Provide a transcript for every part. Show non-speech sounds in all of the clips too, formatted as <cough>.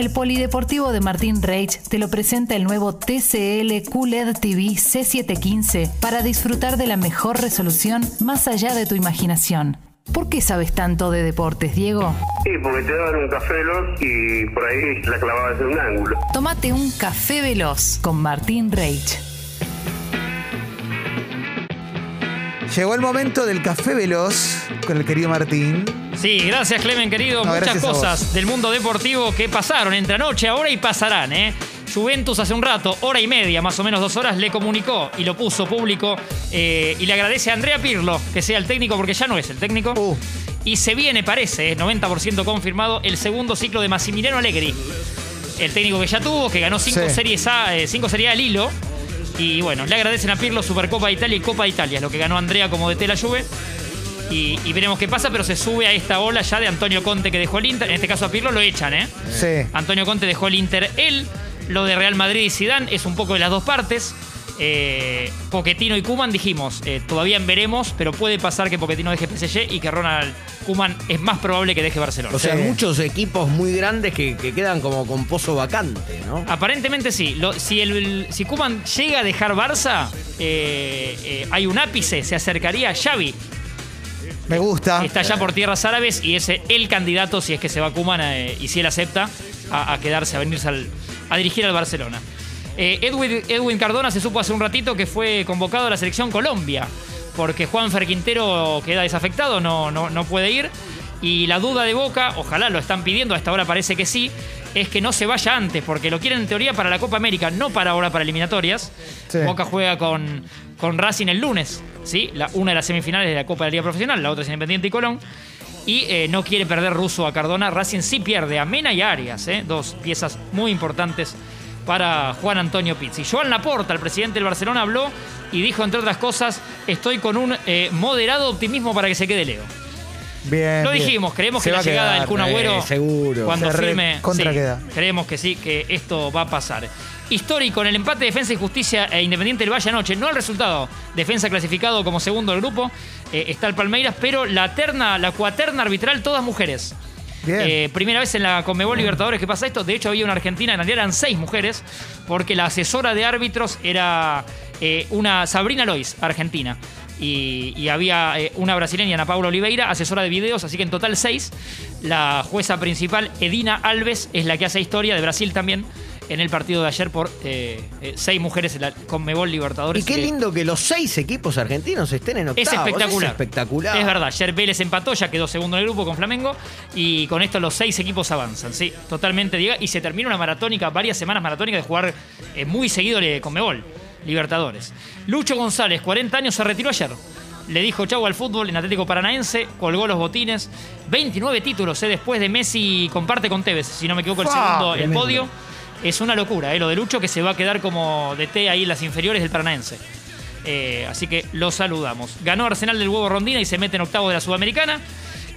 El Polideportivo de Martín Reich te lo presenta el nuevo TCL QLED TV C715 para disfrutar de la mejor resolución más allá de tu imaginación. ¿Por qué sabes tanto de deportes, Diego? Sí, porque te daban un café veloz y por ahí la clavabas en un ángulo. Tómate un café veloz con Martín Reich. Llegó el momento del café veloz con el querido Martín. Sí, gracias Clemen, querido. No, Muchas cosas del mundo deportivo que pasaron entre anoche, ahora y pasarán, ¿eh? Juventus hace un rato, hora y media, más o menos dos horas, le comunicó y lo puso público eh, y le agradece a Andrea Pirlo que sea el técnico, porque ya no es el técnico. Uh. Y se viene, parece, eh, 90% confirmado, el segundo ciclo de Massimiliano Allegri. El técnico que ya tuvo, que ganó cinco Sí. series A, eh, cinco series al hilo. Y bueno, le agradecen a Pirlo Supercopa de Italia y Copa de Italia, lo que ganó Andrea como de la Juve. Y, y veremos qué pasa, pero se sube a esta ola ya de Antonio Conte que dejó el Inter. En este caso a Pirlo lo echan, ¿eh? Sí. Antonio Conte dejó el Inter él. Lo de Real Madrid y Zidane es un poco de las dos partes. Eh, Pochettino y Kuman dijimos, eh, todavía en veremos, pero puede pasar que Pochettino deje PSG y que Ronald Kuman es más probable que deje Barcelona. O sea, Sí. muchos equipos muy grandes que, que quedan como con pozo vacante, ¿no? Aparentemente sí. Lo- si, el, si Kuman llega a dejar Barça, eh, eh, hay un ápice, se acercaría a Xavi. Me gusta. Está ya por tierras árabes y es el candidato, si es que se va Kuman eh, y si él acepta, a, a quedarse, a venirse al- a dirigir al Barcelona. Eh, Edwin, Edwin Cardona se supo hace un ratito que fue convocado a la selección Colombia, porque Juan Quintero queda desafectado, no, no, no puede ir. Y la duda de Boca, ojalá lo están pidiendo, hasta ahora parece que sí, es que no se vaya antes, porque lo quieren en teoría para la Copa América, no para ahora para eliminatorias. Sí. Boca juega con, con Racing el lunes, ¿sí? La, una de las semifinales de la Copa de la Liga Profesional, la otra es Independiente y Colón. Y eh, no quiere perder ruso a Cardona. Racing sí pierde a Mena y Arias, ¿eh? dos piezas muy importantes para Juan Antonio Pizzi. Joan Laporta, el presidente del Barcelona, habló y dijo, entre otras cosas, estoy con un eh, moderado optimismo para que se quede Leo. Bien. Lo bien. dijimos, creemos Se que va la a llegada quedar. del Kun Agüero, eh, seguro. cuando Se re- firme, contra sí, queda. creemos que sí, que esto va a pasar. Histórico en el empate de Defensa y Justicia e Independiente del Valle anoche, no el resultado. Defensa clasificado como segundo del grupo, eh, está el Palmeiras, pero la terna, la cuaterna arbitral, todas mujeres. Bien. Eh, primera vez en la Conmebol Libertadores que pasa esto. De hecho, había una argentina, en realidad eran seis mujeres, porque la asesora de árbitros era eh, una Sabrina Lois, argentina. Y, y había eh, una brasileña, Ana Paula Oliveira, asesora de videos, así que en total seis. La jueza principal, Edina Alves, es la que hace historia de Brasil también en el partido de ayer por eh, eh, seis mujeres en la Conmebol Libertadores. Y qué lindo que los seis equipos argentinos estén en octavos. es espectacular. Es espectacular. Es verdad. Ayer Vélez empató, ya quedó segundo en el grupo con Flamengo. Y con esto los seis equipos avanzan. Sí, totalmente. Diego. Y se termina una maratónica, varias semanas maratónicas de jugar eh, muy seguido le- con Mebol, Libertadores. Lucho González, 40 años, se retiró ayer. Le dijo chau al fútbol en Atlético Paranaense, colgó los botines. 29 títulos, eh, después de Messi comparte con Tevez, si no me equivoco, el segundo, el tremendo. podio. Es una locura, eh, lo de Lucho que se va a quedar como de té ahí en las inferiores del Paranaense. Eh, así que lo saludamos. Ganó Arsenal del Huevo Rondina y se mete en octavo de la Sudamericana.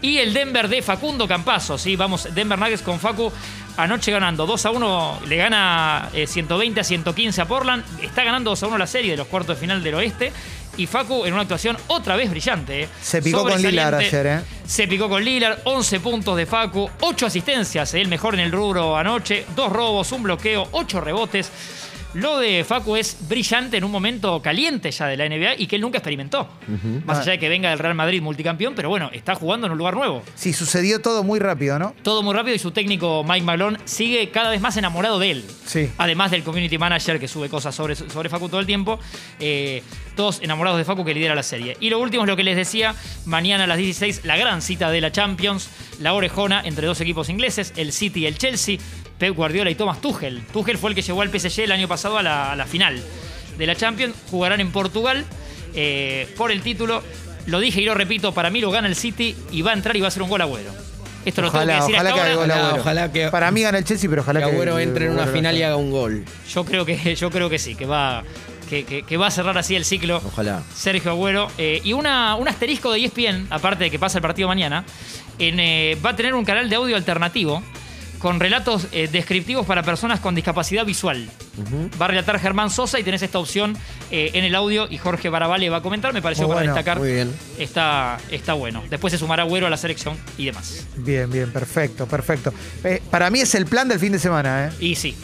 Y el Denver de Facundo Campazo, ¿sí? Vamos, Denver Nuggets con Facu anoche ganando 2 a 1, le gana eh, 120 a 115 a Portland. Está ganando 2 a 1 la serie de los cuartos de final del oeste. Y Facu en una actuación otra vez brillante. ¿eh? Se picó con Lillard Sobresaliente. ayer, ¿eh? Se picó con Lillard, 11 puntos de Facu, 8 asistencias, ¿eh? el mejor en el rubro anoche, 2 robos, un bloqueo, 8 rebotes. Lo de Facu es brillante en un momento caliente ya de la NBA y que él nunca experimentó. Más allá de que venga del Real Madrid multicampeón, pero bueno, está jugando en un lugar nuevo. Sí, sucedió todo muy rápido, ¿no? Todo muy rápido y su técnico Mike Malone sigue cada vez más enamorado de él. Sí. Además del community manager que sube cosas sobre, sobre Facu todo el tiempo. eh, todos enamorados de Facu que lidera la serie. Y lo último es lo que les decía. Mañana a las 16, la gran cita de la Champions. La orejona entre dos equipos ingleses, el City y el Chelsea. Pep Guardiola y Thomas Tuchel. Tuchel fue el que llevó al PSG el año pasado a la, a la final de la Champions. Jugarán en Portugal eh, por el título. Lo dije y lo repito, para mí lo gana el City y va a entrar y va a hacer un gol agüero. Esto lo Ojalá, tengo que decir ojalá hasta que haga ahora. gol Ojalá, Agüero. ojalá que- Para mí gana el Chelsea, pero ojalá que que. Agüero entre en una final y haga un gol. Yo creo que, yo creo que sí, que va, que, que- que va a cerrar así el ciclo. Ojalá. Sergio Agüero. Eh, y una, un asterisco de ESPN, aparte de que pasa el partido mañana, en, eh, va a tener un canal de audio alternativo con relatos eh, descriptivos para personas con discapacidad visual. Va a relatar Germán Sosa y tenés esta opción eh, en el audio y Jorge Barabale va a comentar. Me pareció Muy para bueno, destacar. muy bien. Está, está bueno. Después se sumará Güero a la selección y demás. Bien, bien, perfecto, perfecto. Eh, para mí es el plan del fin de semana, ¿eh? Y sí.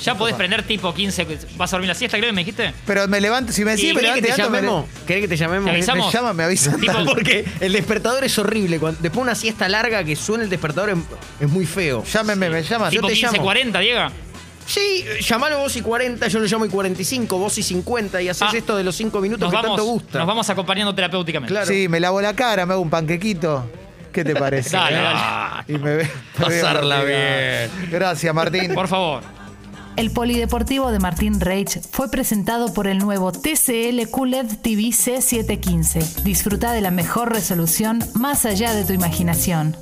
Ya podés prender tipo 15. ¿Vas a dormir la siesta, creo que me dijiste? Pero me levanto, si me decís, ¿Y me ¿Querés que levanto te llamemos? ¿Querés que te llamemos? Te me, llaman, me avisan. Tipo- <laughs> Porque el despertador es horrible. Cuando, después de una siesta larga que suena el despertador es, es muy feo. Llámenme, me llaman. Tipo te 15, llamo. 40, Diego. Sí, llamalo vos y 40, yo lo llamo y 45, vos y 50 y haces Ah, esto de los 5 minutos Nos que vamos, tanto gusta. nos vamos acompañando terapéuticamente. Claro. Sí, me lavo la cara, me hago un panquequito. ¿Qué te parece? Dale, eh? dale. Y me Pasarla bloqueado. Gracias, Martín. Por favor. El Polideportivo de Martín Reich fue presentado por el nuevo TCL QLED TV C715. Disfruta de la mejor resolución más allá de tu imaginación.